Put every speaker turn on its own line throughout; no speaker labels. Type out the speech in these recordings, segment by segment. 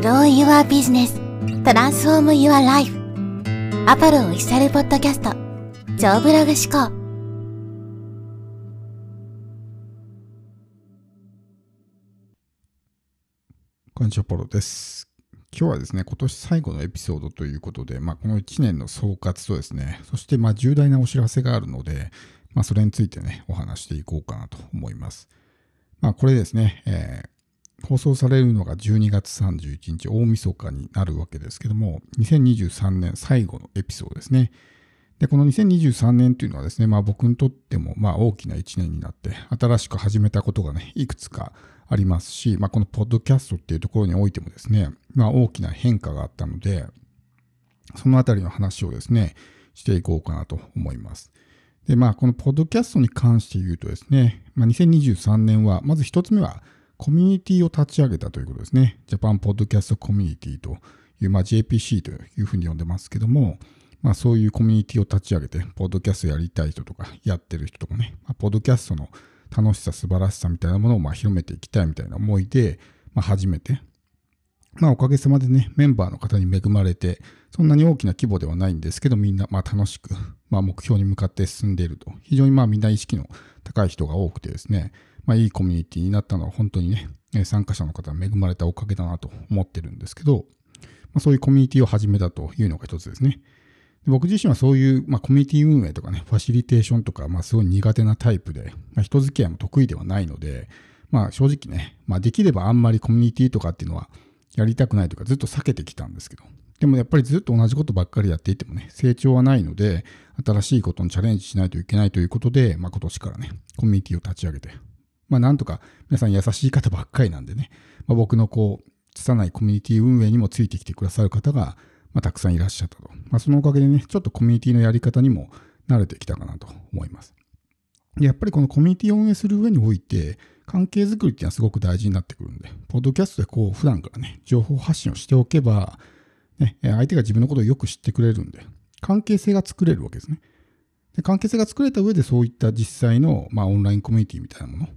Grow Your Business Transform Your Life アパルオフィシャルポッドキャスト超ブログ思考
こんにちは、ポロです。今日はですね、今年最後のエピソードということで、まあ、この1年の総括とですね、そしてまあ重大なお知らせがあるので、まあ、それについてね、お話していこうかなと思います。まあ、これですね、えー放送されるのが12月31日、大晦日になるわけですけども、2023年最後のエピソードですね。で、この2023年というのはですね、まあ僕にとってもまあ大きな1年になって、新しく始めたことがね、いくつかありますし、まあこのポッドキャストっていうところにおいてもですね、まあ大きな変化があったので、そのあたりの話をですね、していこうかなと思います。で、まあこのポッドキャストに関して言うとですね、まあ2023年は、まず一つ目は、コミュニティを立ち上げたということですね。ジャパンポッドキャストコミュニティという、まあ、JPC というふうに呼んでますけども、まあ、そういうコミュニティを立ち上げて、ポッドキャストやりたい人とか、やってる人とかね、まあ、ポッドキャストの楽しさ、素晴らしさみたいなものをまあ広めていきたいみたいな思いで、まあ、始めて、まあ、おかげさまでね、メンバーの方に恵まれて、そんなに大きな規模ではないんですけど、みんなまあ楽しく、まあ、目標に向かって進んでいると、非常にまあみんな意識の高い人が多くてですね、まあ、いいコミュニティになったのは本当にね、参加者の方に恵まれたおかげだなと思ってるんですけど、まあ、そういうコミュニティを始めたというのが一つですね。で僕自身はそういう、まあ、コミュニティ運営とかね、ファシリテーションとか、まあ、すごい苦手なタイプで、まあ、人付き合いも得意ではないので、まあ、正直ね、まあ、できればあんまりコミュニティとかっていうのはやりたくないというか、ずっと避けてきたんですけど、でもやっぱりずっと同じことばっかりやっていてもね、成長はないので、新しいことにチャレンジしないといけないということで、まあ、今年からね、コミュニティを立ち上げて、まあなんとか皆さん優しい方ばっかりなんでね、まあ、僕のこう、拙いコミュニティ運営にもついてきてくださる方が、まあ、たくさんいらっしゃったと。まあ、そのおかげでね、ちょっとコミュニティのやり方にも慣れてきたかなと思います。やっぱりこのコミュニティを運営する上において、関係づくりっていうのはすごく大事になってくるんで、ポッドキャストでこう、普段からね、情報発信をしておけば、ね、相手が自分のことをよく知ってくれるんで、関係性が作れるわけですね。で関係性が作れた上でそういった実際の、まあ、オンラインコミュニティみたいなもの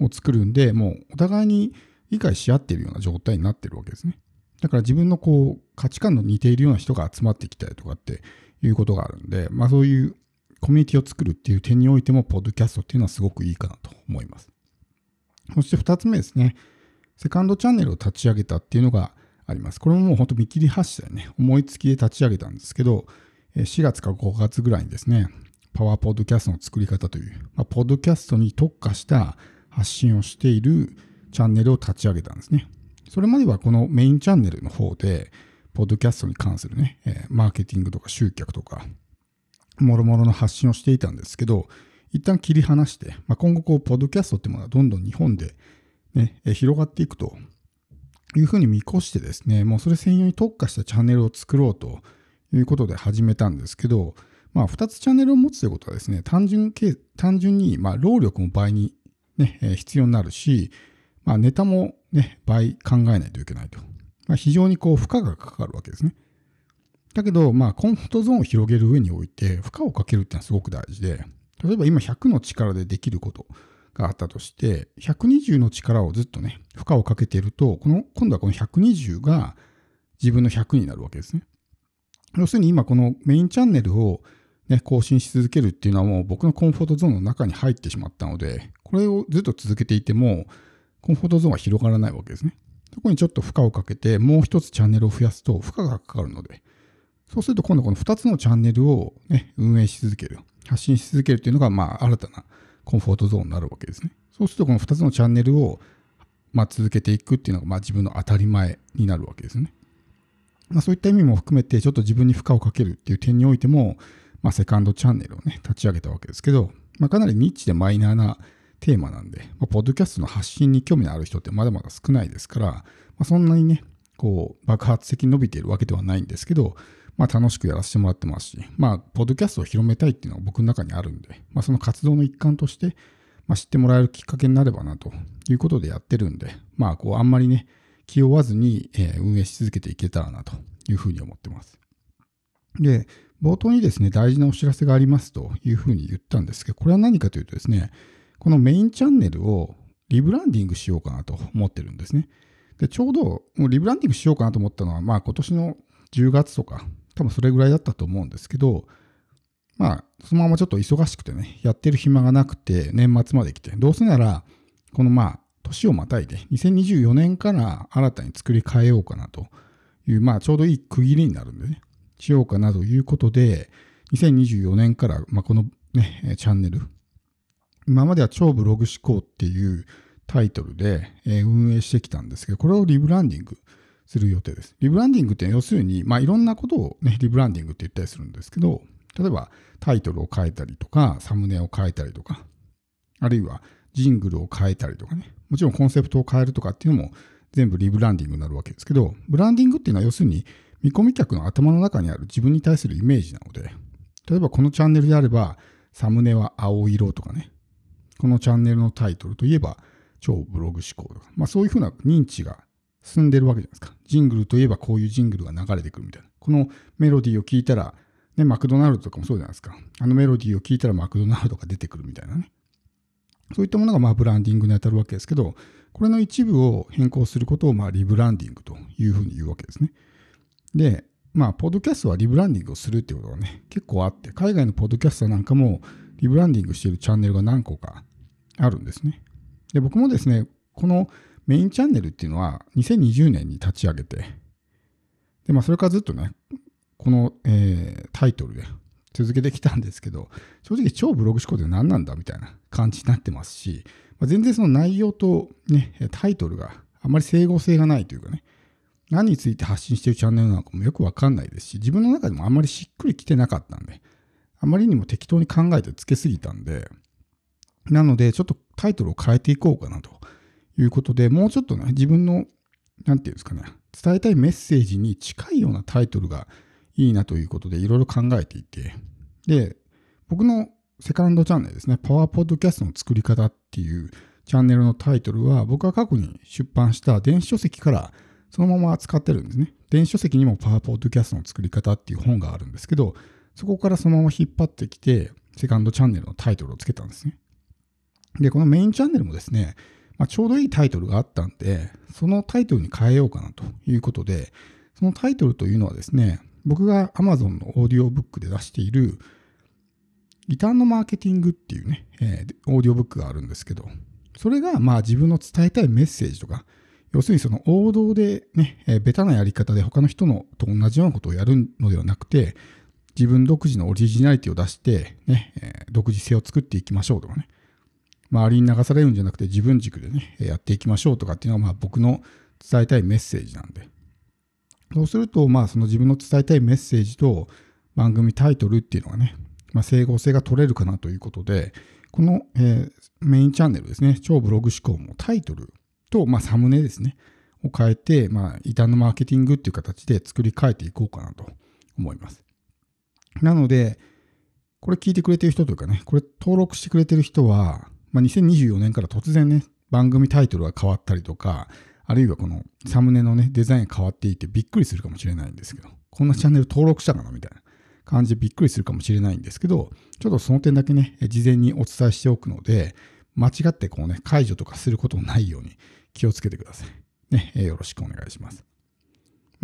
を作るんで、もうお互いに理解し合っているような状態になってるわけですね。だから自分のこう価値観の似ているような人が集まってきたりとかっていうことがあるんで、まあそういうコミュニティを作るっていう点においても、ポッドキャストっていうのはすごくいいかなと思います。そして二つ目ですね。セカンドチャンネルを立ち上げたっていうのがあります。これももう本当見切り発車でね、思いつきで立ち上げたんですけど、4月か5月ぐらいにですね、パワーポッドキャストの作り方という、まあ、ポッドキャストに特化した発信をしているチャンネルを立ち上げたんですね。それまではこのメインチャンネルの方で、ポッドキャストに関するね、え、マーケティングとか集客とか、もろもろの発信をしていたんですけど、一旦切り離して、まあ、今後こう、ポッドキャストってものはどんどん日本でね、広がっていくというふうに見越してですね、もうそれ専用に特化したチャンネルを作ろうということで始めたんですけど、まあ、2つチャンネルを持つということはですね、単純単純に、ま、労力も倍に、ね、必要になるし、まあ、ネタもね、倍考えないといけないと。まあ、非常にこう、負荷がかかるわけですね。だけど、まあ、コンフォートゾーンを広げる上において、負荷をかけるってのはすごく大事で、例えば今100の力でできることがあったとして、120の力をずっとね、負荷をかけていると、この、今度はこの120が自分の100になるわけですね。要するに今このメインチャンネルをね、更新し続けるっていうのはもう僕のコンフォートゾーンの中に入ってしまったので、これをずっと続けていても、コンフォートゾーンは広がらないわけですね。そこにちょっと負荷をかけて、もう一つチャンネルを増やすと負荷がかかるので、そうすると今度この2つのチャンネルを、ね、運営し続ける、発信し続けるっていうのが、まあ、新たなコンフォートゾーンになるわけですね。そうするとこの2つのチャンネルを、まあ、続けていくっていうのが、まあ、自分の当たり前になるわけですね。まあ、そういった意味も含めて、ちょっと自分に負荷をかけるっていう点においても、まあ、セカンドチャンネルをね、立ち上げたわけですけど、まあ、かなりニッチでマイナーなテーマなんで、まあ、ポッドキャストの発信に興味のある人ってまだまだ少ないですから、まあ、そんなにね、こう、爆発的に伸びているわけではないんですけど、まあ、楽しくやらせてもらってますし、まあ、ポッドキャストを広めたいっていうのが僕の中にあるんで、まあ、その活動の一環として、まあ、知ってもらえるきっかけになればなということでやってるんで、まあ、こう、あんまりね、気負わずに、えー、運営し続けていけたらなというふうに思ってます。で、冒頭にですね、大事なお知らせがありますというふうに言ったんですけど、これは何かというとですね、このメインチャンネルをリブランディングしようかなと思ってるんですね。で、ちょうどもうリブランディングしようかなと思ったのは、まあ今年の10月とか、多分それぐらいだったと思うんですけど、まあ、そのままちょっと忙しくてね、やってる暇がなくて、年末まで来て、どうせなら、このまあ、年をまたいで、2024年から新たに作り変えようかなという、まあ、ちょうどいい区切りになるんでね、しようかなということで、2024年から、まあ、このね、チャンネル、今までは超ブログ思考っていうタイトルで運営してきたんですけど、これをリブランディングする予定です。リブランディングって要するに、まあ、いろんなことをね、リブランディングって言ったりするんですけど、例えばタイトルを変えたりとか、サムネを変えたりとか、あるいはジングルを変えたりとかね、もちろんコンセプトを変えるとかっていうのも全部リブランディングになるわけですけど、ブランディングっていうのは要するに見込み客の頭の中にある自分に対するイメージなので、例えばこのチャンネルであれば、サムネは青色とかね、このチャンネルのタイトルといえば、超ブログ思考とか、まあそういうふうな認知が進んでるわけじゃないですか。ジングルといえばこういうジングルが流れてくるみたいな。このメロディーを聞いたら、ね、マクドナルドとかもそうじゃないですか。あのメロディーを聞いたらマクドナルドが出てくるみたいなね。そういったものがまあブランディングに当たるわけですけど、これの一部を変更することをまあリブランディングというふうに言うわけですね。で、まあ、ポッドキャストはリブランディングをするってことがね、結構あって、海外のポッドキャスターなんかもリブランディングしているチャンネルが何個かあるんですね。で、僕もですね、このメインチャンネルっていうのは2020年に立ち上げて、で、まあ、それからずっとね、この、えー、タイトルで続けてきたんですけど、正直超ブログ思考って何なんだみたいな感じになってますし、まあ、全然その内容とね、タイトルがあんまり整合性がないというかね、何について発信してるチャンネルなのかもよくわかんないですし、自分の中でもあんまりしっくりきてなかったんで、あまりにも適当に考えてつけすぎたんで、なので、ちょっとタイトルを変えていこうかなということで、もうちょっとね、自分の、なんていうんですかね、伝えたいメッセージに近いようなタイトルがいいなということで、いろいろ考えていて、で、僕のセカンドチャンネルですね、パワーポッドキャストの作り方っていうチャンネルのタイトルは、僕が過去に出版した電子書籍からそのまま使ってるんですね。電子書籍にもパワーポッドキャストの作り方っていう本があるんですけど、そこからそのまま引っ張ってきて、セカンドチャンネルのタイトルをつけたんですね。で、このメインチャンネルもですね、まあ、ちょうどいいタイトルがあったんで、そのタイトルに変えようかなということで、そのタイトルというのはですね、僕が Amazon のオーディオブックで出している、リターンのマーケティングっていうね、えー、オーディオブックがあるんですけど、それがまあ自分の伝えたいメッセージとか、要するにその王道でね、えー、ベタなやり方で他の人のと同じようなことをやるのではなくて、自分独自のオリジナリティを出して、ね、独自性を作っていきましょうとかね。周りに流されるんじゃなくて自分軸でね、やっていきましょうとかっていうのがまあ僕の伝えたいメッセージなんで。そうすると、まあその自分の伝えたいメッセージと番組タイトルっていうのがね、まあ、整合性が取れるかなということで、この、えー、メインチャンネルですね、超ブログ思考もタイトルと、まあ、サムネですね、を変えて、まあ、異端のマーケティングっていう形で作り変えていこうかなと思います。なので、これ聞いてくれてる人というかね、これ登録してくれてる人は、まあ、2024年から突然ね、番組タイトルが変わったりとか、あるいはこのサムネのね、デザインが変わっていてびっくりするかもしれないんですけど、こんなチャンネル登録したかなみたいな感じでびっくりするかもしれないんですけど、ちょっとその点だけね、事前にお伝えしておくので、間違ってこうね、解除とかすることのないように気をつけてください。ね、よろしくお願いします。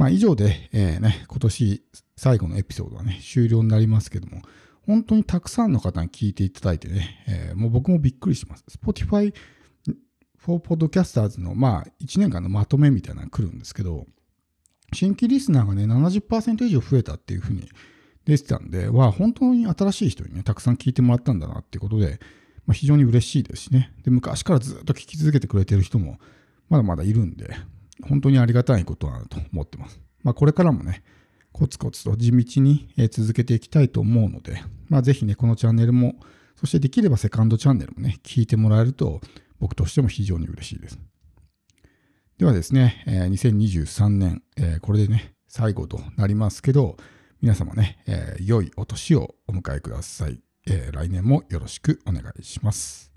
まあ以上で、えー、ね、今年最後のエピソードはね、終了になりますけども、本当にたくさんの方に聞いていただいてね、えー、もう僕もびっくりします。Spotify for Podcasters のまあ1年間のまとめみたいなのが来るんですけど、新規リスナーがね、70%以上増えたっていうふうに出てたんで、は、本当に新しい人にね、たくさん聞いてもらったんだなってことで、まあ、非常に嬉しいですしね。で、昔からずっと聞き続けてくれてる人もまだまだいるんで、本当にありがたいことだなと思ってます。まあ、これからもね、コツコツと地道に続けていきたいと思うので、まあ、ぜひね、このチャンネルも、そしてできればセカンドチャンネルもね、聞いてもらえると、僕としても非常に嬉しいです。ではですね、2023年、これでね、最後となりますけど、皆様ね、良いお年をお迎えください。来年もよろしくお願いします。